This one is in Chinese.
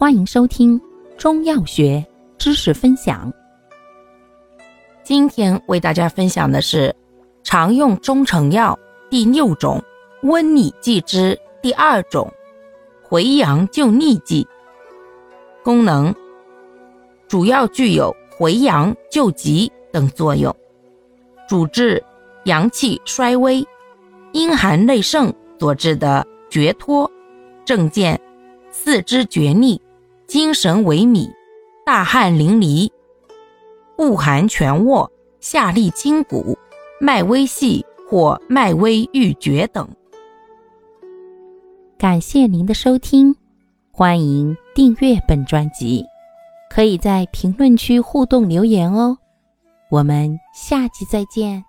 欢迎收听中药学知识分享。今天为大家分享的是常用中成药第六种温里剂之第二种回阳救逆剂。功能主要具有回阳救急等作用，主治阳气衰微、阴寒内盛所致的厥脱症见四肢厥逆。精神萎靡、大汗淋漓、恶寒全卧、下利筋骨、脉微细或脉微欲绝等。感谢您的收听，欢迎订阅本专辑，可以在评论区互动留言哦。我们下期再见。